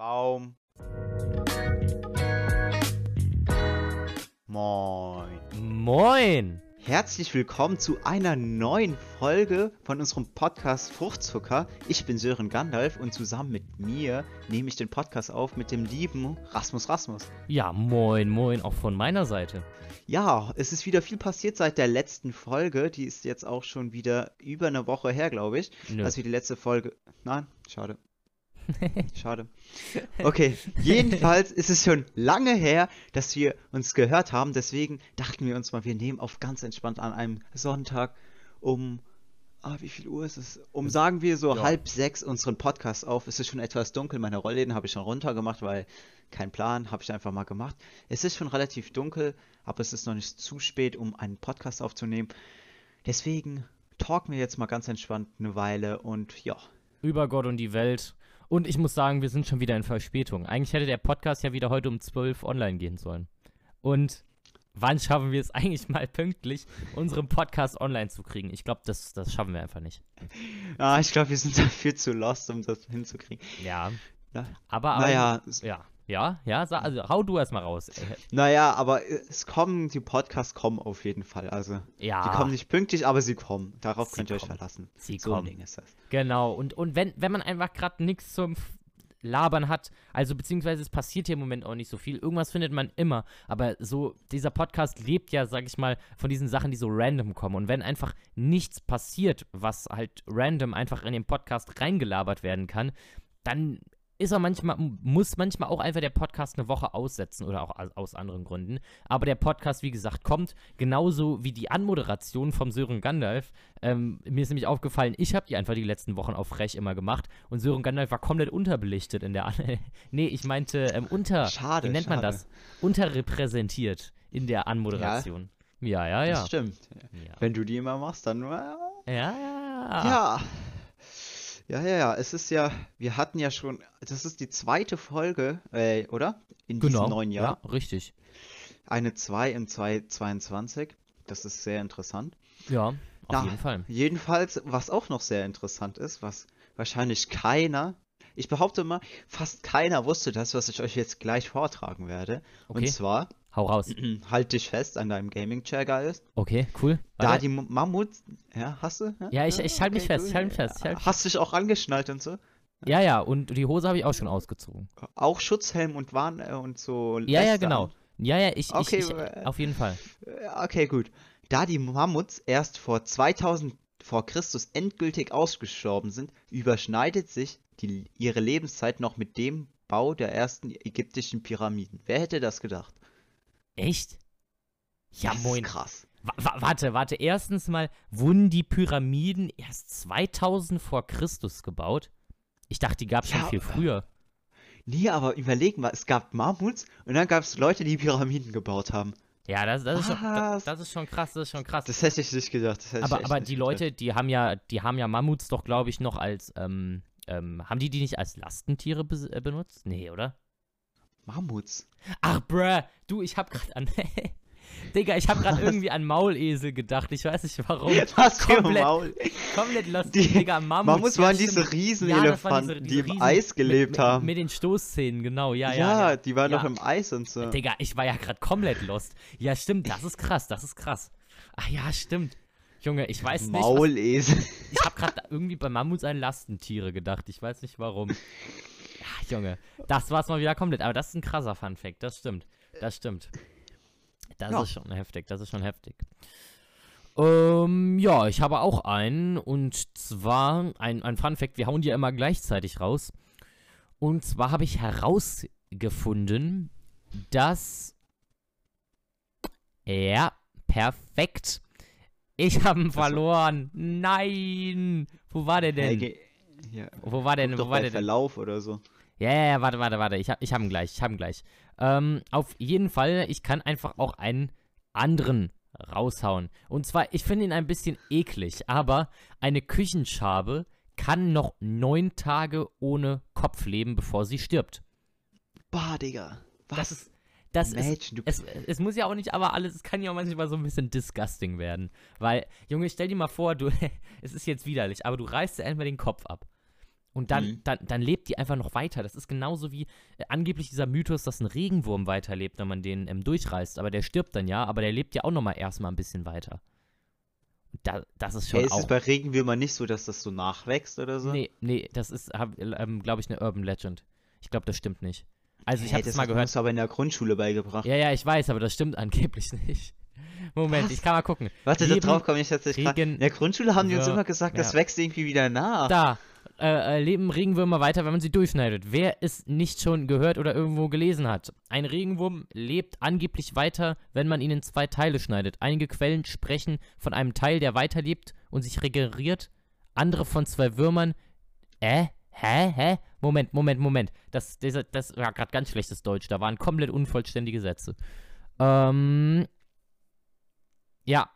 Baum. Moin. Moin! Herzlich willkommen zu einer neuen Folge von unserem Podcast Fruchtzucker. Ich bin Sören Gandalf und zusammen mit mir nehme ich den Podcast auf mit dem lieben Rasmus Rasmus. Ja, moin, moin, auch von meiner Seite. Ja, es ist wieder viel passiert seit der letzten Folge. Die ist jetzt auch schon wieder über eine Woche her, glaube ich. Nö. Als wir die letzte Folge. Nein, schade. Schade. Okay, jedenfalls ist es schon lange her, dass wir uns gehört haben. Deswegen dachten wir uns mal, wir nehmen auf ganz entspannt an einem Sonntag um. Ah, wie viel Uhr ist es? Um sagen wir so Ja. halb sechs unseren Podcast auf. Es ist schon etwas dunkel. Meine Rollläden habe ich schon runtergemacht, weil kein Plan, habe ich einfach mal gemacht. Es ist schon relativ dunkel, aber es ist noch nicht zu spät, um einen Podcast aufzunehmen. Deswegen talken wir jetzt mal ganz entspannt eine Weile und ja. Über Gott und die Welt. Und ich muss sagen, wir sind schon wieder in Verspätung. Eigentlich hätte der Podcast ja wieder heute um 12 online gehen sollen. Und wann schaffen wir es eigentlich mal pünktlich, unseren Podcast online zu kriegen? Ich glaube, das, das schaffen wir einfach nicht. Ah, ich glaube, wir sind da viel zu lost, um das hinzukriegen. Ja. Na- Aber, aber Naja, ja. Ja, ja, also hau du erst mal raus. Äh, naja, aber es kommen, die Podcasts kommen auf jeden Fall. Also, Ja. die kommen nicht pünktlich, aber sie kommen. Darauf Sie könnt ihr euch kommen. verlassen. Sie so kommen. Ding ist das. Genau, und, und wenn, wenn man einfach gerade nichts zum Labern hat, also beziehungsweise es passiert hier im Moment auch nicht so viel, irgendwas findet man immer, aber so, dieser Podcast lebt ja, sag ich mal, von diesen Sachen, die so random kommen. Und wenn einfach nichts passiert, was halt random einfach in den Podcast reingelabert werden kann, dann ist er manchmal, muss manchmal auch einfach der Podcast eine Woche aussetzen oder auch aus, anderen Gründen. Aber der Podcast, wie gesagt, kommt genauso wie die Anmoderation vom Sören Gandalf. Ähm, mir ist nämlich aufgefallen, ich habe die einfach die letzten Wochen auf Frech immer gemacht und Sören Gandalf war komplett unterbelichtet in der An Nee, ich meinte ähm, unter. Schade, Wie nennt man schade. das? Unterrepräsentiert in der Anmoderation. Ja, ja, ja. Das stimmt. Ja, Wenn du die immer machst, dann. äh, ja. ja. Ja. Ja, ja, ja. Es ist ja, wir hatten ja schon, das ist die zweite Folge, äh, oder? In Genau. diesem neuen Jahr. Ja, richtig. Eine 2 im 2022. Das ist sehr interessant. Ja, auf Na, jeden Fall. Jedenfalls, was auch noch sehr interessant ist, was wahrscheinlich keiner, ich behaupte mal, fast keiner wusste das, was ich euch jetzt gleich vortragen werde. Okay. Und zwar, Hau raus. halt dich fest an deinem Gaming-Chair, Geist. Okay, cool. Da Warte. die M- Mammuts, ja, hast du? Ja, ich- ich halte mich fest, ich halte mich fest, ich mich Hast dich auch angeschnallt und so? Ja, ja, und die Hose habe ich auch schon ausgezogen. Auch Schutzhelm und Warn äh, und so. Ja, ja, genau. an. Ja, ja, ich, Okay, ich, ich äh, auf jeden Fall. Ja, Okay, gut. Da die Mammuts erst vor 2000 vor Christus endgültig ausgestorben sind, überschneidet sich die, ihre Lebenszeit noch mit dem Bau der ersten ägyptischen Pyramiden. Wer hätte das gedacht? Echt? Ja, das ist moin. krass. Wa wa warte, warte. Erstens mal, wurden die Pyramiden erst 2000 vor Christus gebaut? Ich dachte, die gab es schon Ja, viel äh, früher. Nee, aber überleg mal, es gab Mammuts und dann gab es Leute, die Pyramiden gebaut haben. Ja, das, das, ist schon, das, das ist schon krass, das ist schon krass. Das hätte ich nicht gedacht. Das hätte ich aber aber die gedacht. Leute, die haben ja, die haben ja Mammuts doch, glaube ich, noch als, ähm, ähm, haben die die nicht als Lastentiere äh, benutzt? Nee, oder? Mammuts. Ach, bruh, du, ich hab grad an. Digga, ich hab grad irgendwie an Maulesel gedacht. Ich weiß nicht warum. Was komplett, Maul. komplett lost. Die Digga, Mammuts. Mammuts ja, waren diese Ja, Riesenelefanten, diese- die im Riesen- Eis gelebt mit, haben. Mit, mit den Stoßzähnen, genau. Ja, ja, ja. ja. die waren noch Ja. im Eis und so. Digga, ich war ja grad komplett lost. Ja, stimmt, das ist krass, das ist krass. Ach ja, stimmt. Junge, ich weiß nicht. Was, Maulesel. ich hab grad irgendwie bei Mammuts an Lastentiere gedacht. Ich weiß nicht warum. Ja, Junge, das war's mal wieder komplett. Aber das ist ein krasser Funfact, das stimmt. Das stimmt. Das Ja. ist schon heftig, das ist schon heftig. Ähm, ja, ich habe auch einen und zwar ein, ein Funfact, wir hauen die ja immer gleichzeitig raus. Und zwar habe ich herausgefunden, dass. Ja, perfekt. Ich habe ihn verloren. Nein. Wo war der denn? Ja, Wo war der denn? Wo war der denn? Verlauf oder so. Ja, ja, ja, warte, warte, warte. Ich hab, ich hab ihn gleich, ich hab ihn gleich. Ähm, auf jeden Fall, ich kann einfach auch einen anderen raushauen. Und zwar, ich finde ihn ein bisschen eklig, aber eine Küchenschabe kann noch neun Tage ohne Kopf leben, bevor sie stirbt. Bah, Digga. Was? Das ist, das ist, Mädchen, du. es, es muss ja auch nicht aber alles, es kann ja auch manchmal so ein bisschen disgusting werden. Weil, Junge, stell dir mal vor, du, es ist jetzt widerlich, aber du reißt dir einfach den Kopf ab. Und dann, Mhm. dann, dann lebt die einfach noch weiter. Das ist genauso wie äh, angeblich dieser Mythos, dass ein Regenwurm weiterlebt, wenn man den ähm, durchreißt. Aber der stirbt dann ja, aber der lebt ja auch noch mal erstmal ein bisschen weiter. Da, das ist schon Hey, ist auch. es bei Regenwürmern nicht so, dass das so nachwächst oder so? Nee, nee, das ist, ähm, glaube ich, eine Urban Legend. Ich glaube, das stimmt nicht. Also, ich Hey, habe das das mal gehört. uns aber in der Grundschule beigebracht. Ja, ja, ich weiß, aber das stimmt angeblich nicht. Moment, Was? ich kann mal gucken. Warte, Leben- da drauf komme ich tatsächlich. Regen- In der Grundschule haben die uns immer gesagt, das Ja. wächst irgendwie wieder nach. Da. Äh, äh, leben Regenwürmer weiter, wenn man sie durchschneidet. Wer es nicht schon gehört oder irgendwo gelesen hat. Ein Regenwurm lebt angeblich weiter, wenn man ihn in zwei Teile schneidet. Einige Quellen sprechen von einem Teil, der weiterlebt und sich regeneriert. Andere von zwei Würmern. Äh? Hä? Hä? Moment, Moment, Moment. Das, das, das war gerade ganz schlechtes Deutsch. Da waren komplett unvollständige Sätze. Ähm. Ja.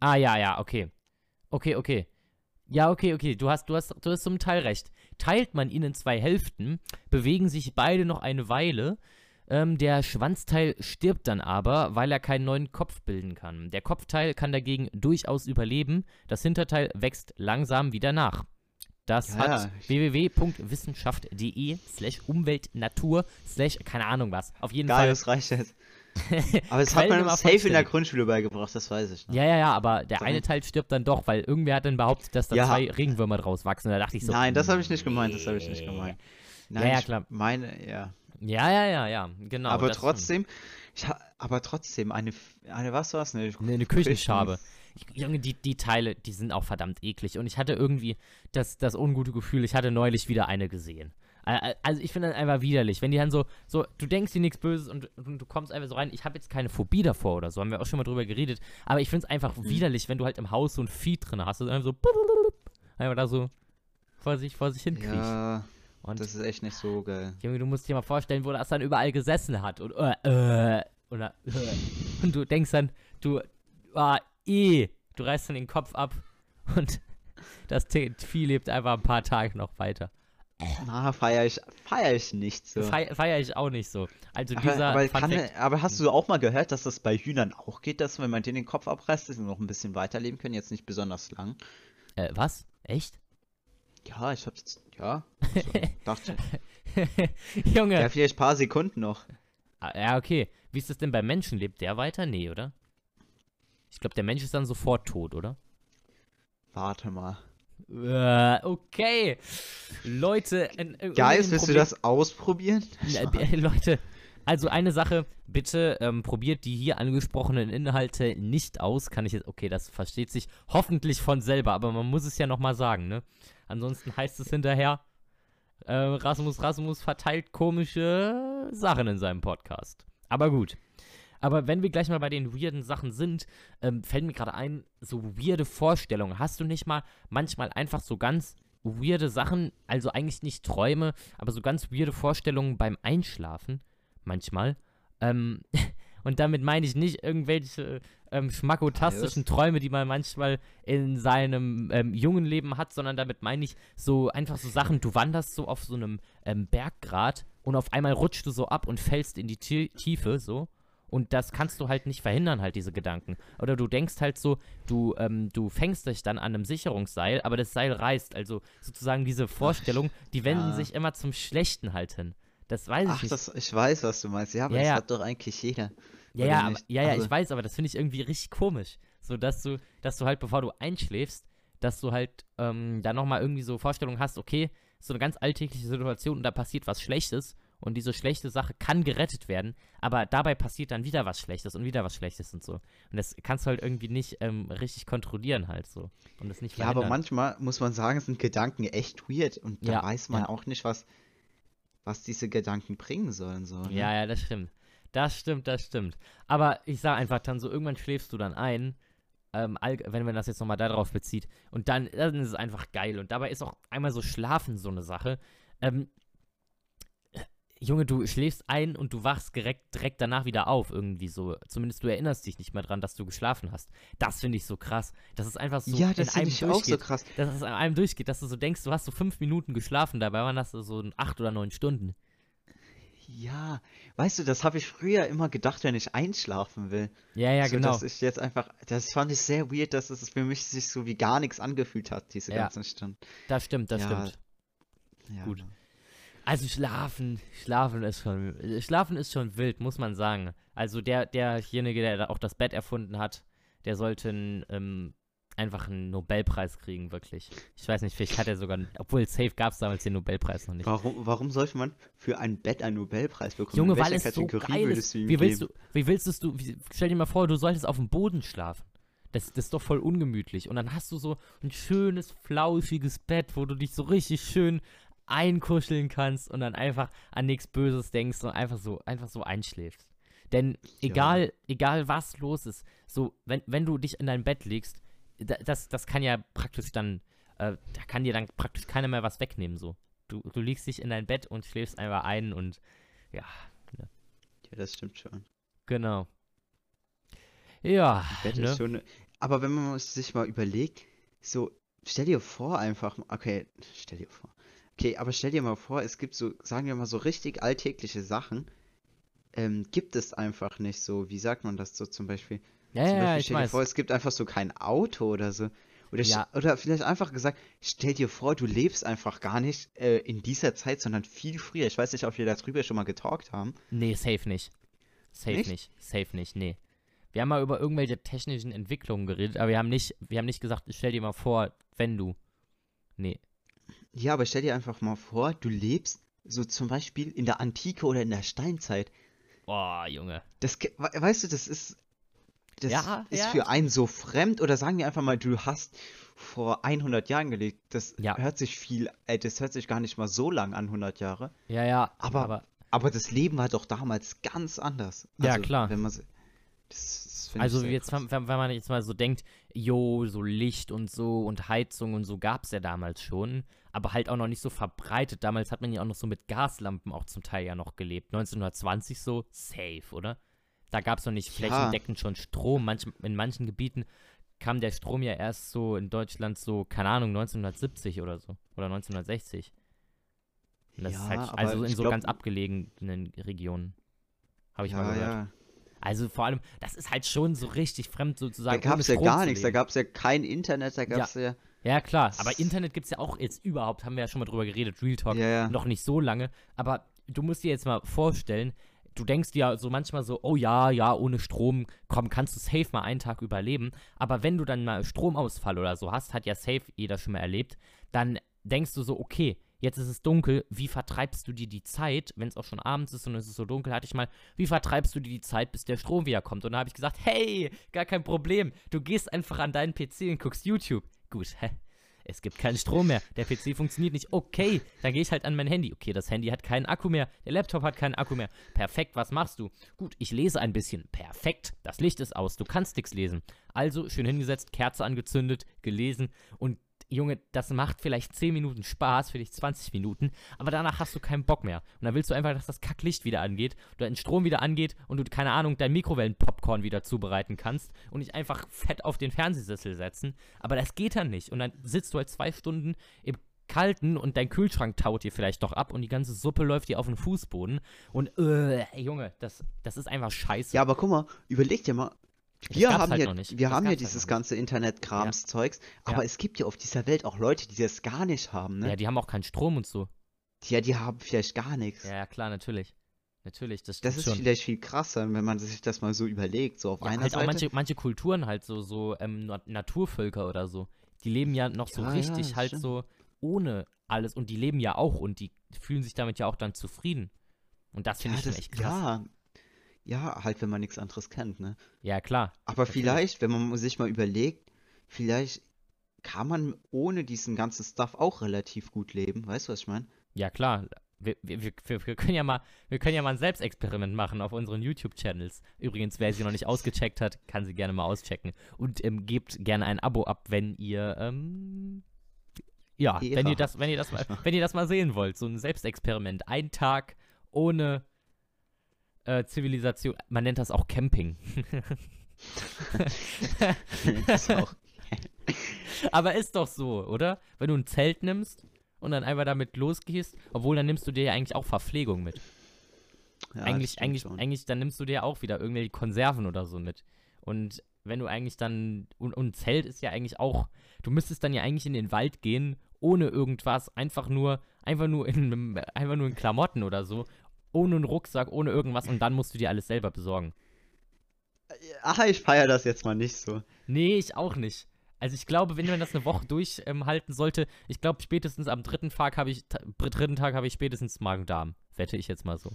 Ah, ja, ja, okay. Okay, okay. Ja, okay, okay. Du hast, du hast, du hast zum Teil recht. Teilt man ihn in zwei Hälften, bewegen sich beide noch eine Weile. Ähm, der Schwanzteil stirbt dann aber, weil er keinen neuen Kopf bilden kann. Der Kopfteil kann dagegen durchaus überleben. Das Hinterteil wächst langsam wieder nach. Das Ja, hat ja. www.wissenschaft.de slash Umweltnatur slash keine Ahnung was. Auf jeden Geil, Fall. das reicht jetzt. Aber das hat man immer safe in der. Grundschule beigebracht, das weiß ich. noch. Ja, ja, ja, aber der Sag eine. Teil stirbt dann doch, weil irgendwer hat dann behauptet, dass da Ja. zwei Regenwürmer draus wachsen. Da dachte ich so. Nein, das habe ich nicht gemeint, das habe ich nicht gemeint. Nein, ja, ich klar. meine, ja. Ja, ja, ja, ja, genau. aber trotzdem, ich aber trotzdem, eine, eine was war's? Eine, Eine, eine Küchenschabe. Küchen- Junge, die, die Teile, die sind auch verdammt eklig. Und ich hatte irgendwie das, das ungute Gefühl, ich hatte neulich wieder eine gesehen. Also ich finde das einfach widerlich, wenn die dann so, so du denkst dir nichts Böses und, und du kommst einfach so rein. Ich habe jetzt keine Phobie davor oder so, haben wir auch schon mal drüber geredet. Aber ich finde es einfach Mhm. widerlich, wenn du halt im Haus so ein Vieh drin hast und einfach so einfach da so vor sich, vor sich hin kriecht. Ja, und das ist echt nicht so geil. Junge, du musst dir mal vorstellen, wo das dann überall gesessen hat. Und, äh, äh, oder, äh, und du denkst dann, du, ah, eh, du reißt dann den Kopf ab und das Vieh lebt einfach ein paar Tage noch weiter. Na, feier ich, feier ich nicht so. Feier feier ich auch nicht so. Also aber, dieser aber, kann, aber hast du auch mal gehört, dass das bei Hühnern auch geht, dass wenn man denen den Kopf abreißt, dass sie noch ein bisschen weiterleben können, jetzt nicht besonders lang? äh, was? Echt? Ja, ich hab's, ja, also, dachte, Junge. ja, vielleicht ein paar Sekunden noch. Ah, Ja, okay. Wie ist das denn bei Menschen? Lebt der weiter? Nee, oder? Ich glaube, der Mensch ist dann sofort tot, oder? Warte mal. Äh, okay. Leute, Geist, ein willst du das ausprobieren? Äh, Leute, also eine Sache, bitte ähm, probiert die hier angesprochenen Inhalte nicht aus. Kann ich jetzt, okay, das versteht sich hoffentlich von selber, aber man muss es ja nochmal sagen, ne? Ansonsten heißt es hinterher, äh, Rasmus Rasmus verteilt komische Sachen in seinem Podcast. Aber gut. Aber wenn wir gleich mal bei den weirden Sachen sind, ähm, fällt mir gerade ein, so weirde Vorstellungen. Hast du nicht mal manchmal einfach so ganz weirde Sachen, also eigentlich nicht Träume, aber so ganz weirde Vorstellungen beim Einschlafen? Manchmal. Ähm, und damit meine ich nicht irgendwelche ähm, schmackotastischen Träume, die man manchmal in seinem ähm, jungen Leben hat, sondern damit meine ich so einfach so Sachen, du wanderst so auf so einem ähm, Berggrat und auf einmal rutschst du so ab und fällst in die Tie- Tiefe, so. Und das kannst du halt nicht verhindern, halt diese Gedanken. Oder du denkst halt so, du, ähm, du fängst dich dann an einem Sicherungsseil, aber das Seil reißt. Also sozusagen diese Vorstellung, die wenden ja. sich immer zum Schlechten halt hin. Das weiß ich Ach, nicht. das, ich weiß, was du meinst. Ja, aber Ja, das ja. hat doch eigentlich jeder. Ja, ja, aber, ja, Also- ich weiß, aber das finde ich irgendwie richtig komisch. So, dass du, dass du halt, bevor du einschläfst, dass du halt ähm, da nochmal irgendwie so Vorstellungen hast, okay, so eine ganz alltägliche Situation und da passiert was Schlechtes und diese schlechte Sache kann gerettet werden, aber dabei passiert dann wieder was Schlechtes und wieder was Schlechtes und so. Und das kannst du halt irgendwie nicht ähm, richtig kontrollieren halt so. Und das nicht Ja, aber manchmal muss man sagen, sind Gedanken echt weird und da Ja, weiß man ja. auch nicht, was, was diese Gedanken bringen sollen. So, ne? Ja, ja, das stimmt. Das stimmt, das stimmt. Aber ich sag einfach dann so, irgendwann schläfst du dann ein, ähm, wenn man das jetzt nochmal darauf bezieht. Und dann, dann ist es einfach geil. Und dabei ist auch einmal so Schlafen so eine Sache. Ähm, Junge, du schläfst ein und du wachst direkt, direkt danach wieder auf, irgendwie so. Zumindest du erinnerst dich nicht mehr dran, dass du geschlafen hast. Das finde ich so krass. Das ist einfach so ja, das einem finde ich auch so krass. Dass es an einem durchgeht, dass du so denkst, du hast so fünf Minuten geschlafen, dabei waren das so acht oder neun Stunden. Ja, weißt du, das habe ich früher immer gedacht, wenn ich einschlafen will. Ja, ja, so, genau. dass ich jetzt einfach, das fand ich sehr weird, dass es für mich sich so wie gar nichts angefühlt hat, diese Ja. ganzen Stunden. Das stimmt, das Ja, stimmt. Ja. Gut. Also schlafen, schlafen ist schon, schlafen ist schon wild, muss man sagen. Also der, derjenige, der auch das Bett erfunden hat, der sollte einen, ähm, einfach einen Nobelpreis kriegen, wirklich. Ich weiß nicht, vielleicht hat er sogar, obwohl safe gab es damals den Nobelpreis noch nicht. Warum, warum sollte man für ein Bett einen Nobelpreis bekommen? Junge, weil es so Kategorie geil würdest ist. Wie willst geben? du, wie willst du, wie, stell dir mal vor, du solltest auf dem Boden schlafen. Das, das ist doch voll ungemütlich. Und dann hast du so ein schönes, flauschiges Bett, wo du dich so richtig schön einkuscheln kannst und dann einfach an nichts Böses denkst und einfach so, einfach so einschläfst. Denn egal, egal was los ist, so, wenn, wenn du dich in dein Bett legst, da- das, das kann ja praktisch dann, äh, da kann dir dann praktisch keiner mehr was wegnehmen, so. Du, du legst dich in dein Bett und schläfst einfach ein und ja, Ja, das stimmt schon. Genau. Ja, ne? schon. Aber wenn man sich mal überlegt, so, stell dir vor einfach, okay, stell dir vor. Okay, aber stell dir mal vor, es gibt so, sagen wir mal, so richtig alltägliche Sachen, ähm, gibt es einfach nicht so, wie sagt man das so zum Beispiel? ja, Zum ja, ja, Beispiel ich stell dir weiß. vor, es gibt einfach so kein Auto oder so. Oder, Ja. oder vielleicht einfach gesagt, stell dir vor, du lebst einfach gar nicht äh, in dieser Zeit, sondern viel früher. Ich weiß nicht, ob wir darüber schon mal getalkt haben. Nee, safe nicht. Safe Nicht? nicht? Safe nicht, nee. Wir haben mal über irgendwelche technischen Entwicklungen geredet, aber wir haben nicht, wir haben nicht gesagt, stell dir mal vor, wenn du. Nee. Ja, aber stell dir einfach mal vor, du lebst so zum Beispiel in der Antike oder in der Steinzeit. Boah, Junge. Das, weißt du, das ist, das Ja, ist ja. für einen so fremd. Oder sagen wir einfach mal, du hast vor 100 Jahren gelebt. Das Ja. hört sich viel, äh, das hört sich gar nicht mal so lang an, 100 Jahre. Ja, ja. Aber- Aber das Leben war doch damals ganz anders. Ja, Also, klar. Wenn man, das, das Also jetzt, wenn, wenn man jetzt mal so denkt, jo, so Licht und so und Heizung und so gab es ja damals schon, aber halt auch noch nicht so verbreitet. Damals hat man ja auch noch so mit Gaslampen auch zum Teil ja noch gelebt. 1920 so, safe, oder? Da gab es noch nicht Ja. flächendeckend schon Strom. Manch, in manchen Gebieten kam der Strom ja erst so in Deutschland so, keine Ahnung, 1970 oder so. Oder 1960. Und das Ja, halt, also in so glaub- ganz abgelegenen Regionen. Habe ich mal ja, gehört. ja. Also vor allem, das ist halt schon so richtig fremd Da sozusagen. gab ohne es ja gar nichts. Da gab es ja kein Internet. Da gab es ja. Ja, klar. Das- Aber Internet gibt es ja auch jetzt überhaupt, haben wir ja schon mal drüber geredet, Real Talk, Ja, ja. noch nicht so lange. Aber du musst dir jetzt mal vorstellen, du denkst dir so manchmal so, oh ja, ja, ohne Strom, komm, kannst du safe mal einen Tag überleben. Aber wenn du dann mal Stromausfall oder so hast, hat ja safe jeder schon mal erlebt, dann denkst du so, okay, jetzt ist es dunkel, wie vertreibst du dir die Zeit, wenn es auch schon abends ist und es ist so dunkel, hatte ich mal, wie vertreibst du dir die Zeit, bis der Strom wiederkommt? Und da habe ich gesagt, hey, gar kein Problem, du gehst einfach an deinen PC und guckst YouTube. Gut, hä? Es gibt keinen Strom mehr. Der PC funktioniert nicht. Okay, dann gehe ich halt an mein Handy. Okay, das Handy hat keinen Akku mehr. Der Laptop hat keinen Akku mehr. Perfekt, was machst du? Gut, ich lese ein bisschen. Perfekt, das Licht ist aus. Du kannst nichts lesen. Also schön hingesetzt, Kerze angezündet, gelesen und Junge, das macht vielleicht 10 Minuten Spaß, vielleicht 20 Minuten, aber danach hast du keinen Bock mehr. Und dann willst du einfach, dass das Kacklicht wieder angeht, oder dein Strom wieder angeht und du, keine Ahnung, dein Mikrowellenpopcorn wieder zubereiten kannst und dich einfach fett auf den Fernsehsessel setzen. Aber das geht dann nicht. Und dann sitzt du halt zwei Stunden im Kalten und dein Kühlschrank taut dir vielleicht doch ab und die ganze Suppe läuft dir auf den Fußboden. Und, äh, Junge, das, das ist einfach scheiße. Ja, aber guck mal, überleg dir mal. Wir haben halt ja, nicht. wir haben ja gab's halt dieses noch nicht. ganze Internet-Krams-Zeugs, aber Ja. es gibt ja auf dieser Welt auch Leute, die das gar nicht haben, ne? Ja, die haben auch keinen Strom und so. Ja, die haben vielleicht gar nichts. Ja, ja, klar, natürlich. Natürlich, das Das ist schon. vielleicht viel krasser, wenn man sich das mal so überlegt. So auf Ja, einer halt auch Seite. manche, manche Kulturen halt so, so ähm, Na- Naturvölker oder so. Die leben ja noch so Ja, ja, richtig das halt stimmt. so ohne alles und die leben ja auch und die fühlen sich damit ja auch dann zufrieden. Und das finde ja, ich das, echt krass. ja, ja, halt, wenn man nichts anderes kennt, ne? Ja, klar. Aber Natürlich. vielleicht, wenn man sich mal überlegt, vielleicht kann man ohne diesen ganzen Stuff auch relativ gut leben. Weißt du, was ich meine? Ja, klar. Wir, wir, wir, können ja mal, wir können ja mal ein Selbstexperiment machen auf unseren YouTube-Channels. Übrigens, wer sie noch nicht ausgecheckt hat, kann sie gerne mal auschecken. Und ähm, gebt gerne ein Abo ab, wenn ihr, ähm, ja, wenn ihr das, wenn ihr das mal, wenn ihr das mal sehen wollt, so ein Selbstexperiment. Ein Tag ohne äh, Zivilisation. Man nennt das auch Camping. das auch, Aber ist doch so, oder? Wenn du ein Zelt nimmst und dann einfach damit losgehst, obwohl dann nimmst du dir ja eigentlich auch Verpflegung mit. Ja, eigentlich, eigentlich, schon. eigentlich, dann nimmst du dir auch wieder irgendwelche Konserven oder so mit. Und wenn du eigentlich dann, und, und Zelt ist ja eigentlich auch, du müsstest dann ja eigentlich in den Wald gehen, ohne irgendwas, einfach nur, einfach nur in, einfach nur in Klamotten oder so, ohne einen Rucksack, ohne irgendwas und dann musst du dir alles selber besorgen. Ah, ich feiere das jetzt mal nicht so. Nee, ich auch nicht. Also ich glaube, wenn man das eine Woche durchhalten ähm, sollte, ich glaube spätestens am dritten Tag habe ich, dritten Tag habe ich spätestens Magen-Darm, wette ich jetzt mal so.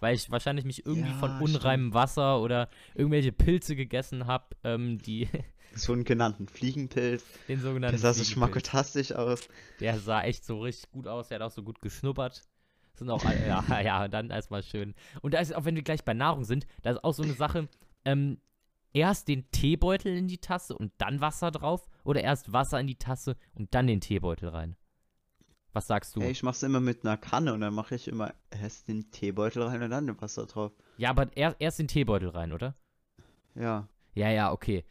Weil ich wahrscheinlich mich irgendwie Ja, von stimmt. unreinem Wasser oder irgendwelche Pilze gegessen habe, ähm, die So einen genannten Fliegenpilz. den sogenannten Der sah so Fliegenpilz. schmacketastisch aus. Der sah echt so richtig gut aus, der hat auch so gut geschnuppert. Sind auch, ja, ja, dann erstmal schön. Und da ist auch, wenn wir gleich bei Nahrung sind, da ist auch so eine Sache, ähm, erst den Teebeutel in die Tasse und dann Wasser drauf oder erst Wasser in die Tasse und dann den Teebeutel rein? Was sagst du? Ey, ich mach's immer mit einer Kanne und dann mache ich immer erst den Teebeutel rein und dann Wasser drauf. Ja, aber er, erst den Teebeutel rein, oder? Ja. Ja, ja, okay.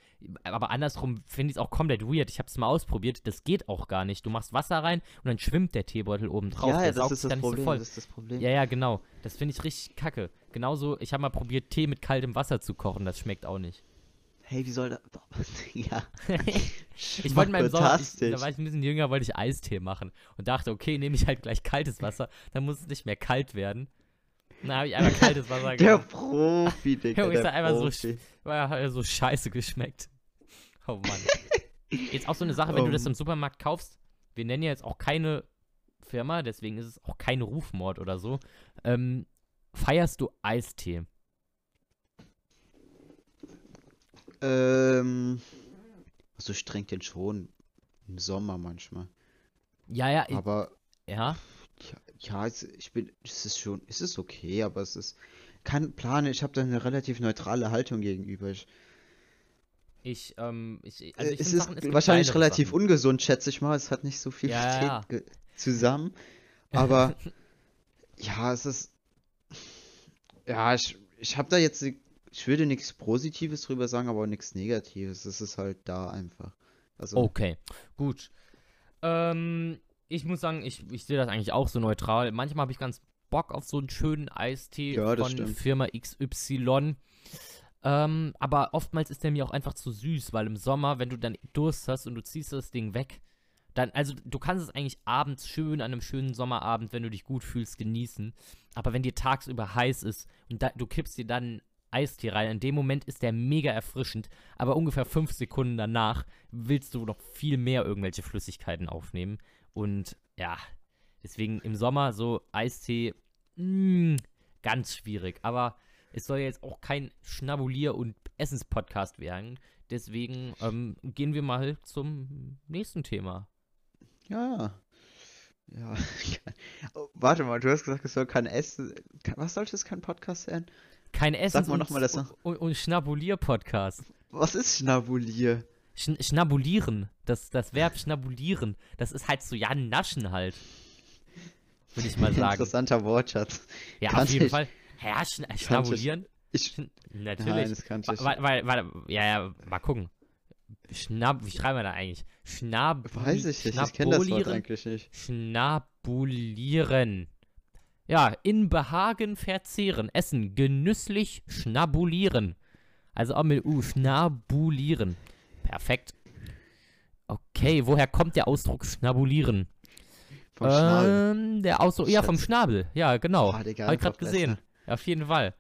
Aber andersrum finde ich es auch komplett weird. Ich habe es mal ausprobiert. Das geht auch gar nicht. Du machst Wasser rein und dann schwimmt der Teebeutel oben drauf. ja, ja, das ist das so Problem. voll. Das ist das Problem. Ja, ja, genau. Das finde ich richtig kacke. Genauso, ich habe mal probiert, Tee mit kaltem Wasser zu kochen. Das schmeckt auch nicht. Hey, wie soll das. ja. ich wollte mal im Sommer, ich, da war ich ein bisschen jünger, wollte ich Eistee machen. Und dachte, okay, nehme ich halt gleich kaltes Wasser. Dann muss es nicht mehr kalt werden. Dann habe ich einfach kaltes Wasser Der gemacht. Profi, Digga. Junge, ist der da einfach so. War ja so scheiße geschmeckt. Oh Mann. Jetzt auch so eine Sache, wenn du das Um. im Supermarkt kaufst. Wir nennen ja jetzt auch keine Firma, deswegen ist es auch kein Rufmord oder so. Ähm, feierst du Eistee? Ähm. Also ich trinke den schon im Sommer manchmal. Ja, ja, ich- Aber ja. Ja, ich bin. Es ist schon. Es ist okay, aber es ist. Kein Plan, ich habe da eine relativ neutrale Haltung gegenüber. Ich, Ich, ähm, ich, also äh, ich es ist Sachen, es wahrscheinlich relativ Sachen. ungesund, schätze ich mal. Es hat nicht so viel Ja, ja. zusammen. Aber ja, es ist. Ja, ich, ich habe da jetzt. Ich würde nichts Positives drüber sagen, aber auch nichts Negatives. Es ist halt da einfach. Also, Okay, gut. Ähm, ich muss sagen, ich, ich sehe das eigentlich auch so neutral. Manchmal habe ich ganz Bock auf so einen schönen Eistee Ja, von stimmt. Firma XY. Ähm, aber oftmals ist der mir auch einfach zu süß, weil im Sommer, wenn du dann Durst hast und du ziehst das Ding weg, dann, also du kannst es eigentlich abends schön an einem schönen Sommerabend, wenn du dich gut fühlst, genießen. Aber wenn dir tagsüber heiß ist und da, du kippst dir dann Eistee rein, in dem Moment ist der mega erfrischend, aber ungefähr fünf Sekunden danach willst du noch viel mehr irgendwelche Flüssigkeiten aufnehmen. Und ja, deswegen im Sommer so Eistee, mh, ganz schwierig. Aber es soll ja jetzt auch kein Schnabulier- und Essenspodcast werden. Deswegen ähm, gehen wir mal zum nächsten Thema. Ja. Ja. Oh, warte mal, du hast gesagt, es soll kein Essen. Was sollte es kein Podcast sein? Kein mal noch mal das und, noch. und, und Schnabulier-Podcast. Was ist Schnabulier? Schn schnabulieren. Das, das Verb schnabulieren. Das ist halt so, ja, naschen halt. Würde ich mal sagen. Interessanter Wortschatz. Ja, Kann auf jeden ich- Fall. Ja, schn schnabulieren. Ich. Nein, natürlich. das kann ich. Weil, weil, weil, ja, ja, mal gucken. Schnab, wie schreiben wir da eigentlich? Schnab. Weiß ich nicht, ich kenne das Wort eigentlich nicht. Schnabulieren. Ja, in Behagen verzehren. Essen. Genüsslich schnabulieren. Also auch mit U. Schnabulieren. Perfekt. Okay, woher kommt der Ausdruck schnabulieren? Vom Schnabel. Ähm, der Ausdruck, ja, vom Schätze. Schnabel. Ja, genau. Ah, Digga, Hab ich gerade gesehen. Ja, auf jeden Fall.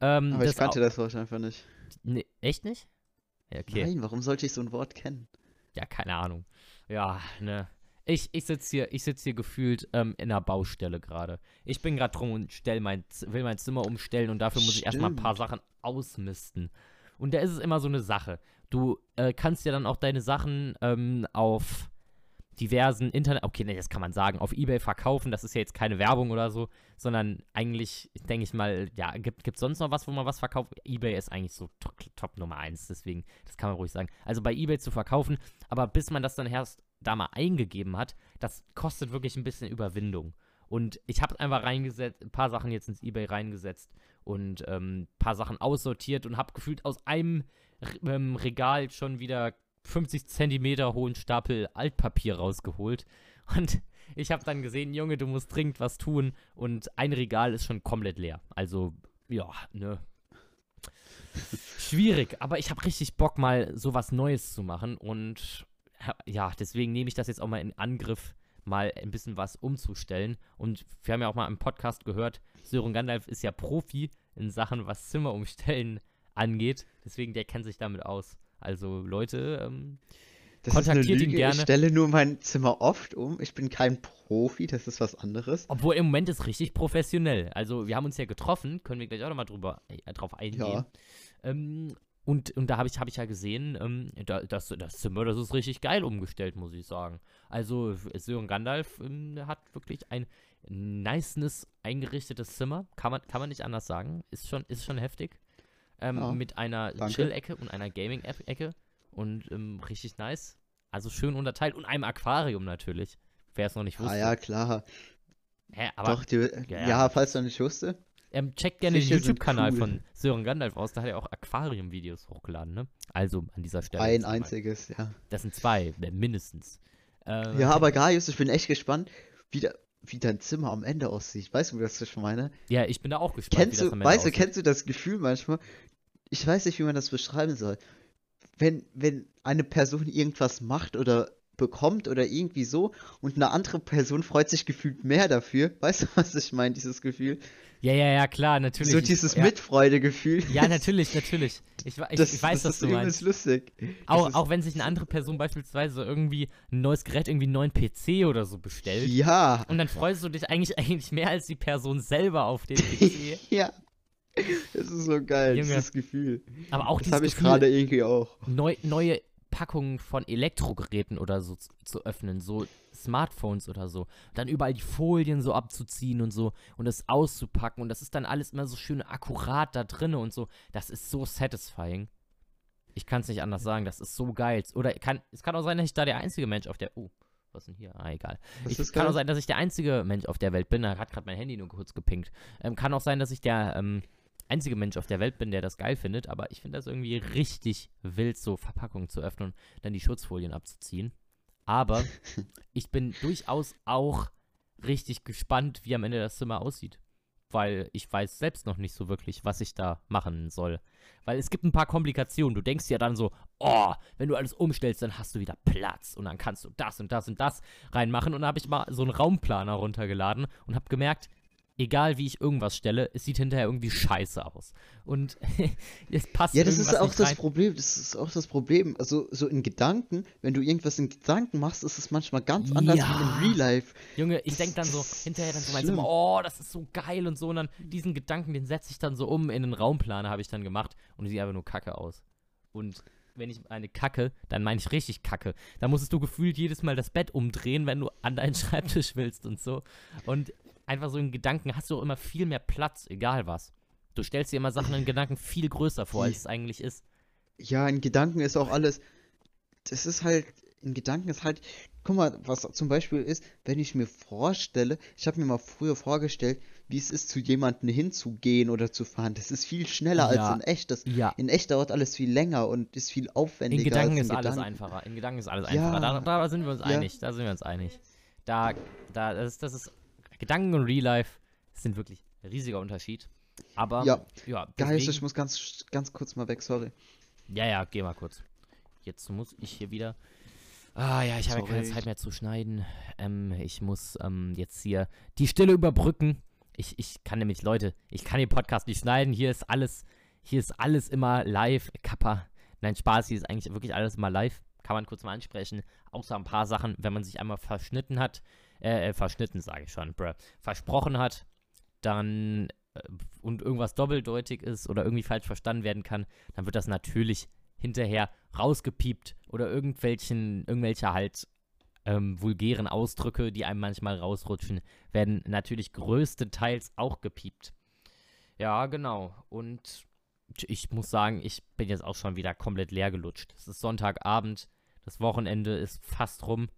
Ähm, Aber ich kannte das Wort einfach nicht. Nee, echt nicht? Ja, okay. Nein, warum sollte ich so ein Wort kennen? Ja, keine Ahnung. Ja, ne. Ich, ich sitze hier, ich sitz hier gefühlt ähm, in einer Baustelle gerade. Ich bin gerade drum und stell mein, will mein Zimmer umstellen und dafür muss ich erstmal ein paar. Sachen ausmisten. Und da ist es immer so eine Sache. Du äh, kannst ja dann auch deine Sachen ähm, auf diversen Internet, okay, nee, das kann man sagen, auf Ebay verkaufen. Das ist ja jetzt keine Werbung oder so, sondern eigentlich, denke ich mal, ja, gibt es sonst noch was, wo man was verkauft? Ebay ist eigentlich so Top, Top Nummer eins, deswegen, das kann man ruhig sagen. Also bei Ebay zu verkaufen, aber bis man das dann erst da mal eingegeben hat, das kostet wirklich ein bisschen Überwindung. Und ich habe einfach reingesetzt, ein paar Sachen jetzt ins Ebay reingesetzt und ähm, ein paar Sachen aussortiert und habe gefühlt aus einem ähm, Regal schon wieder 50 Zentimeter hohen Stapel Altpapier rausgeholt. Und ich habe dann gesehen, Junge, du musst dringend was tun. Und ein Regal ist schon komplett leer. Also ja, ne. Schwierig, aber ich habe richtig Bock, mal sowas Neues zu machen und ja, deswegen nehme ich das jetzt auch mal in Angriff, mal ein bisschen was umzustellen. Und wir haben ja auch mal im Podcast gehört, Sören Gandalf ist ja Profi in Sachen, was Zimmer umstellen angeht. Deswegen, der kennt sich damit aus. Also, Leute, ähm, das kontaktiert ihn gerne. Ich stelle nur mein Zimmer oft um. Ich bin kein Profi, das ist was anderes. Obwohl im Moment ist richtig professionell. Also, wir haben uns ja getroffen, können wir gleich auch nochmal drüber, äh, drauf eingehen. Ja. Ähm, und, und da habe ich, hab ich ja gesehen, ähm, da, das, das Zimmer, das ist richtig geil umgestellt, muss ich sagen. Also Sören Gandalf ähm, hat wirklich ein niceness eingerichtetes Zimmer. Kann man, kann man nicht anders sagen. Ist schon, ist schon heftig. Ähm, ja, mit einer Chill-Ecke und einer Gaming-Ecke. Und ähm, richtig nice. Also schön unterteilt. Und einem Aquarium natürlich. Wer es noch nicht wusste. Ah ja, klar. Hä, aber, Doch, die, ja, ja, falls du nicht wusste. Ähm, checkt gerne Fische den YouTube-Kanal cool. von Sören Gandalf aus, da hat er auch Aquarium-Videos hochgeladen, ne? Also an dieser Stelle. Ein einziges, ja. Das sind zwei, äh, mindestens. Ähm, ja, aber Gaius, ich bin echt gespannt, wie, da, wie dein Zimmer am Ende aussieht. Weißt du, wie das ich meine? Ja, ich bin da auch gespannt. Kennst du, weißt du, kennst du das Gefühl manchmal? Ich weiß nicht, wie man das beschreiben soll. Wenn, wenn eine Person irgendwas macht oder bekommt oder irgendwie so und eine andere Person freut sich gefühlt mehr dafür. Weißt du, was ich meine, dieses Gefühl? Ja, ja, ja, klar, natürlich. So dieses ja. Mitfreude-Gefühl. Ja, natürlich, natürlich. Ich, ich, das, ich weiß, das was du meinst. lustig. Auch, auch wenn sich eine andere Person beispielsweise irgendwie ein neues Gerät, irgendwie einen neuen PC oder so bestellt. Ja. Und dann freust du dich eigentlich, eigentlich mehr als die Person selber auf den PC. ja. Das ist so geil, Junge. dieses Gefühl. Aber auch das habe ich gerade irgendwie auch. Neu, neue Packungen von Elektrogeräten oder so zu, öffnen, so Smartphones oder so. Dann überall die Folien so abzuziehen und so und das auszupacken und das ist dann alles immer so schön akkurat da drinne und so. Das ist so satisfying. Ich kann es nicht anders sagen, das ist so geil. Oder kann, es kann auch sein, dass ich da der einzige Mensch auf der. Oh, was ist denn hier? Ah, egal. Es kann geil? auch sein, dass ich der einzige Mensch auf der Welt bin. Da hat gerade mein Handy nur kurz gepinkt. Ähm, kann auch sein, dass ich der ähm, einzige Mensch auf der Welt bin, der das geil findet, aber ich finde das irgendwie richtig wild, so Verpackungen zu öffnen und dann die Schutzfolien abzuziehen. Aber ich bin durchaus auch richtig gespannt, wie am Ende das Zimmer aussieht. Weil ich weiß selbst noch nicht so wirklich, was ich da machen soll. Weil es gibt ein paar Komplikationen. Du denkst ja dann so, oh, wenn du alles umstellst, dann hast du wieder Platz und dann kannst du das und das und das reinmachen. Und dann habe ich mal so einen Raumplaner runtergeladen und habe gemerkt, egal wie ich irgendwas stelle, es sieht hinterher irgendwie scheiße aus. Und es passt Ja, das ist auch das rein. Problem. Das ist auch das Problem. Also, so in Gedanken, wenn du irgendwas in Gedanken machst, ist es manchmal ganz anders ja. wie in Real Life. Junge, ich denke dann so, hinterher dann so mein Zimmer, oh, das ist so geil und so. Und dann diesen Gedanken, den setze ich dann so um in einen Raumplaner, habe ich dann gemacht. Und sieht einfach nur kacke aus. Und wenn ich eine kacke, dann meine ich richtig kacke. Da musstest du gefühlt jedes Mal das Bett umdrehen, wenn du an deinen Schreibtisch willst und so. Und einfach so in Gedanken hast du auch immer viel mehr Platz, egal was. Du stellst dir immer Sachen in Gedanken viel größer vor, als es eigentlich ist. Ja, in Gedanken ist auch alles. Das ist halt. In Gedanken ist halt. Guck mal, was zum Beispiel ist, wenn ich mir vorstelle, ich habe mir mal früher vorgestellt, wie es ist, zu jemandem hinzugehen oder zu fahren. Das ist viel schneller ja, als in echt. Das, ja. In echt dauert alles viel länger und ist viel aufwendiger. In Gedanken ist in alles einfacher. In Gedanken ist alles einfacher. Da, da, sind wir uns ja. einig. Da sind wir uns einig. Da, da, das, das ist Gedanken und Real Life sind wirklich ein riesiger Unterschied. Aber, ja, ja Geist, ich muss ganz, ganz kurz mal weg, sorry. Ja, ja, geh mal kurz. Jetzt muss ich hier wieder. Ah ja, ich habe ja keine Zeit mehr zu schneiden. Ähm, ich muss ähm, jetzt hier die Stille überbrücken. Ich, ich kann nämlich, Leute, ich kann den Podcast nicht schneiden. Hier ist alles, hier ist alles immer live. Kappa. Nein, Spaß, hier ist eigentlich wirklich alles immer live. Kann man kurz mal ansprechen. Außer ein paar Sachen, wenn man sich einmal verschnitten hat äh, äh, verschnitten, sage ich schon, bruh, versprochen hat, dann äh, und irgendwas doppeldeutig ist oder irgendwie falsch verstanden werden kann, dann wird das natürlich hinterher rausgepiept oder irgendwelchen, irgendwelche halt ähm, vulgären Ausdrücke, die einem manchmal rausrutschen, werden natürlich größtenteils auch gepiept. Ja, genau. Und ich muss sagen, ich bin jetzt auch schon wieder komplett leer gelutscht. Es ist Sonntagabend, das Wochenende ist fast rum.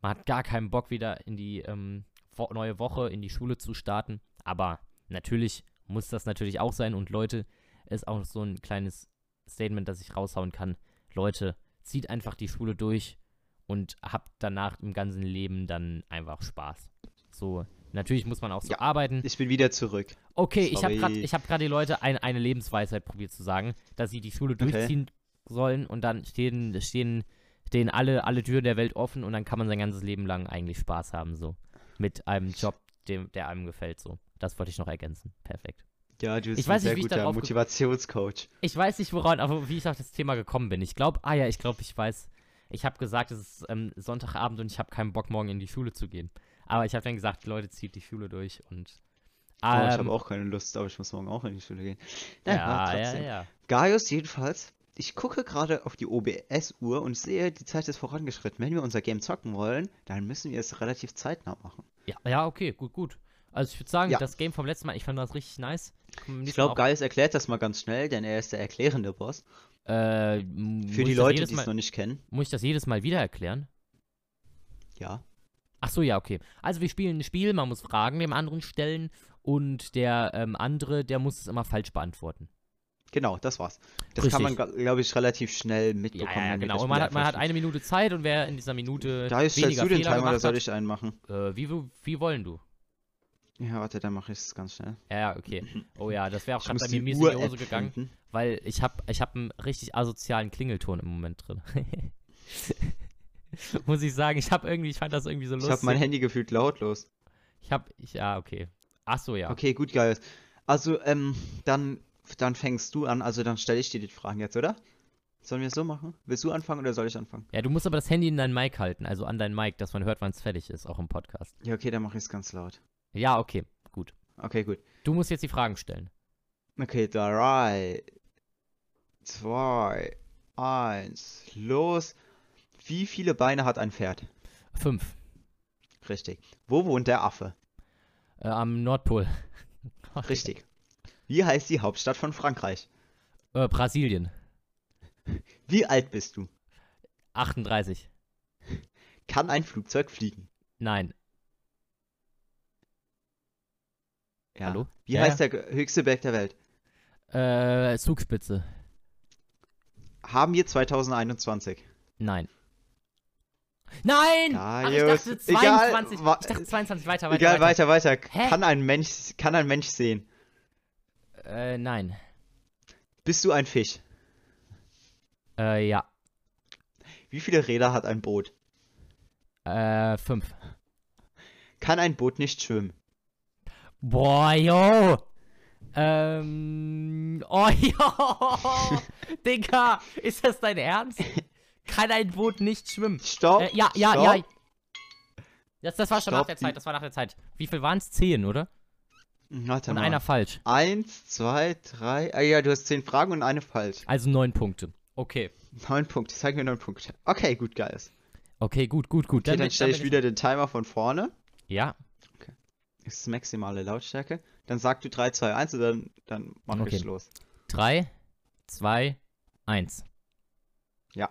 Man hat gar keinen Bock, wieder in die ähm, neue Woche, in die Schule zu starten. Aber natürlich muss das natürlich auch sein. Und Leute, ist auch so ein kleines Statement, das ich raushauen kann. Leute, zieht einfach die Schule durch und habt danach im ganzen Leben dann einfach Spaß. So, Natürlich muss man auch so Ja. arbeiten. Ich bin wieder zurück. Okay, ich habe Sorry. gerade hab den Leute ein, eine Lebensweisheit probiert zu sagen, dass sie die Schule Okay. durchziehen sollen und dann stehen, stehen stehen alle, alle Türen der Welt offen und dann kann man sein ganzes Leben lang eigentlich Spaß haben, so. Mit einem Job, dem, der einem gefällt, so. Das wollte ich noch ergänzen. Perfekt. Ja, du bist Ich ein sehr nicht, guter Motivationscoach. Ich weiß nicht, woran, aber wie ich auf das Thema gekommen bin. Ich glaube, ah ja, ich glaube, ich weiß. Ich habe gesagt, es ist ähm, Sonntagabend und ich habe keinen Bock, morgen in die Schule zu gehen. Aber ich habe dann gesagt, Leute, zieht die Schule durch und. oh, ich Ähm, habe auch keine Lust, aber ich muss morgen auch in die Schule gehen. ja, Naja, ja, trotzdem. ja. Gaius jedenfalls, ich gucke gerade auf die OBS-Uhr und sehe, die Zeit ist vorangeschritten. Wenn wir unser Game zocken wollen, dann müssen wir es relativ zeitnah machen. Ja, ja, okay, gut, gut. Also ich würde sagen, Ja. das Game vom letzten Mal, ich fand das richtig nice. Ich glaube, Gaius erklärt das mal ganz schnell, denn er ist der erklärende Boss. äh, Für die Leute, die es noch nicht kennen. Muss ich das jedes Mal wieder erklären? Ja. Ach so, ja, okay. Also wir spielen ein Spiel, man muss Fragen dem anderen stellen und der ähm, andere, der muss es immer falsch beantworten. Genau, das war's. Das kann man, Richtig. glaube ich, relativ schnell Ja, mitbekommen. ja, wir genau. Und man hat, man hat eine Minute Zeit und wer in dieser Minute Da stellst weniger du den Fehler Timer, oder soll ich einen machen? äh, wie, wie, wollen du? Ja, warte, dann mache ich es ganz schnell. Ja, ja, okay. Oh ja, das wäre auch Ich gerade bei mir mies in die Hose gegangen, finden. weil ich habe ich hab einen richtig asozialen Klingelton im Moment drin. Muss ich sagen, ich habe irgendwie, ich fand das irgendwie so Ich lustig. habe mein Handy gefühlt lautlos. Ich habe, ich, ja, okay. Ach so, ja. Okay, gut, Gaius. Also, ähm, dann, dann fängst du an. Also, dann stelle ich dir die Fragen jetzt, oder? Sollen wir es so machen? Willst du anfangen oder soll ich anfangen? Ja, du musst aber das Handy in dein Mic halten, also an dein Mic, dass man hört, wann es fertig ist, auch im Podcast. Ja, okay, dann mache ich es ganz laut. Ja, okay, gut. Okay, gut. Du musst jetzt die Fragen stellen. Okay, drei, zwei, eins, los. Wie viele Beine hat ein Pferd? Fünf. Richtig. Wo wohnt der Affe? Äh, am Nordpol. Richtig. Wie heißt die Hauptstadt von Frankreich? Äh, Brasilien. Wie alt bist du? 38. Kann ein Flugzeug fliegen? Nein. Ja. Hallo? Wie Ja, heißt der ge- höchste Berg der Welt? Äh, Zugspitze. Haben wir 2021? Nein. Nein! Ach, ich dachte Egal, 22. wa- ich dachte 22. Weiter, weiter, Egal, weiter, weiter. Hä? Kann ein Mensch, kann ein Mensch sehen? Äh, nein. Bist du ein Fisch? Äh, ja. Wie viele Räder hat ein Boot? Äh, fünf. Kann ein Boot nicht schwimmen? Boah, yo! Ähm. Oh, yo! Digga, ist das dein Ernst? Kann ein Boot nicht schwimmen? Stopp. Äh, ja, ja, stopp. ja. Das, das war schon nach Stopp, der die- Zeit, das war nach der Zeit. Wie viel waren es? Zehn, oder? Warte Und mal. einer falsch. Eins, zwei, drei. Ah ja, du hast zehn Fragen und eine falsch. Also neun Punkte. Okay. Neun Punkte. Zeig mir neun Punkte. Okay, gut, Geist. Okay, gut, gut, gut. Okay, dann bin- stelle ich wieder den Timer von vorne. Ja, Das ist maximale Lautstärke. Dann sag du 3, 2, 1 und dann, dann mach Okay. ich los. drei, zwei, eins. Ja.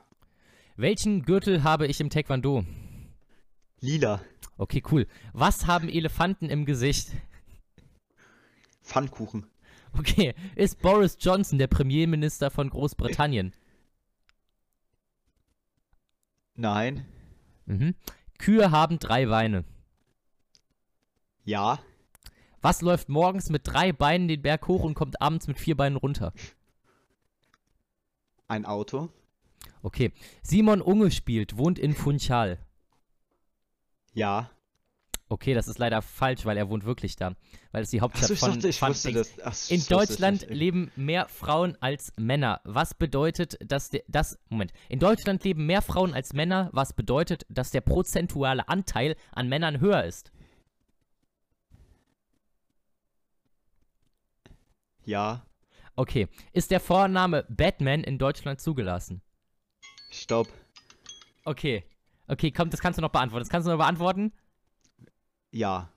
Welchen Gürtel habe ich im Taekwondo? Lila. Okay, cool. Was haben Elefanten im Gesicht? Pfannkuchen. Okay, ist Boris Johnson der Premierminister von Großbritannien? Nein. Mhm. Kühe haben drei Beine. Ja. Was läuft morgens mit drei Beinen den Berg hoch und kommt abends mit vier Beinen runter? Ein Auto. Okay. Simon Unge spielt, wohnt in Funchal. Ja. Okay, das ist leider falsch, weil er wohnt wirklich da. Weil es die Hauptstadt ich von dachte, das. Ach, ich In Deutschland leben mehr Frauen als Männer. Was bedeutet, dass der, das, Moment. In Deutschland leben mehr Frauen als Männer, was bedeutet, dass der prozentuale Anteil an Männern höher ist. Ja. Okay. Ist der Vorname Batman in Deutschland zugelassen? Stopp. Okay. Okay, komm, das kannst du noch beantworten. Das kannst du noch beantworten? Ja.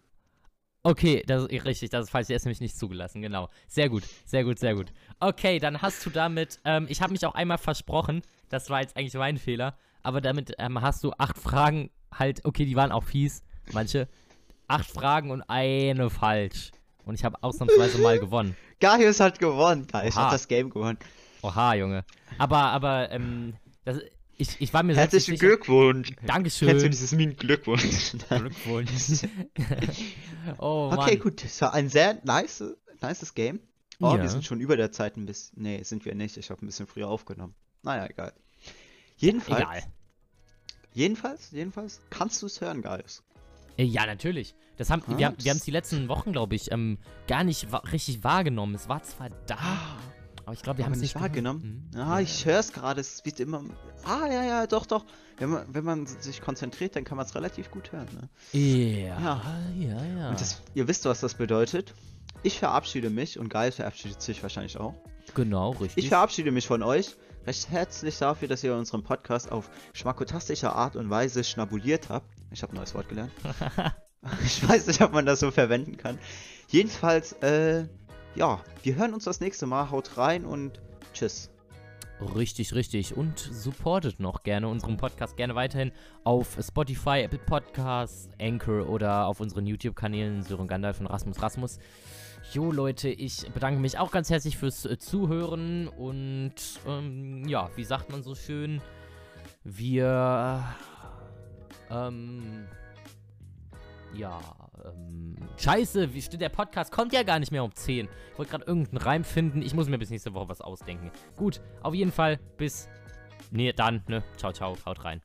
Okay, das ist richtig, das ist falsch. Der ist nämlich nicht zugelassen, genau. Sehr gut, sehr gut, sehr gut. Okay, dann hast du damit, ähm, ich habe mich auch einmal versprochen, das war jetzt eigentlich mein Fehler, aber damit ähm, hast du acht Fragen halt, okay, die waren auch fies, manche. Acht Fragen und eine falsch. Und ich habe ausnahmsweise mal gewonnen. Gaius hat gewonnen. Gaius Oha. hat das Game gewonnen. Oha, Junge. Aber, aber, ähm, das, Ich, ich war mir Herzlichen. Glückwunsch. Dankeschön. Kennst du dieses Meme Glückwunsch? Glückwunsch. oh, okay, Mann. gut. Das war ein sehr nice, nices Game. Oh, Ja. wir sind schon über der Zeit ein bisschen. Nee, sind wir nicht. Ich habe ein bisschen früher aufgenommen. Naja, egal. Jedenfalls, Egal. jedenfalls, jedenfalls, kannst du es hören, Gaius. Äh, Ja, natürlich. Das haben, Ah, wir, haben- wir haben es die letzten Wochen, glaube ich, ähm, gar nicht wa richtig wahrgenommen. Es war zwar da, aber ich glaube, wir haben es nicht wahrgenommen. gehört. Ah, ich höre es gerade. Es wird immer. Ah, ja, ja, doch, doch. Wenn man, wenn man sich konzentriert, dann kann man es relativ gut hören. Ne? Mhm. Ja, Ja. ja. Und das, ihr wisst, was das bedeutet. Ich verabschiede mich und Gaius verabschiedet sich wahrscheinlich auch. genau, richtig. Ich verabschiede mich von euch. Recht herzlich dafür, dass ihr unseren Podcast auf schmakotastische Art und Weise schnabuliert habt. Ich habe ein neues Wort gelernt. ich weiß nicht, ob man das so verwenden kann. Jedenfalls, äh, ja, wir hören uns das nächste Mal. Haut rein und tschüss. Richtig, richtig. Und supportet noch gerne unseren Podcast gerne weiterhin auf Spotify, Apple Podcasts, Anchor oder auf unseren YouTube-Kanälen Sören Gandalf und Rasmus Rasmus. Jo Leute, ich bedanke mich auch ganz herzlich fürs äh, Zuhören und ähm, ja, wie sagt man so schön, wir ähm, ja, ähm, scheiße, wie der Podcast? Kommt ja gar nicht mehr um 10. Ich wollte gerade irgendeinen Reim finden. Ich muss mir bis nächste Woche was ausdenken. Gut, auf jeden Fall bis. Nee, dann, ne? Ciao, ciao, haut rein.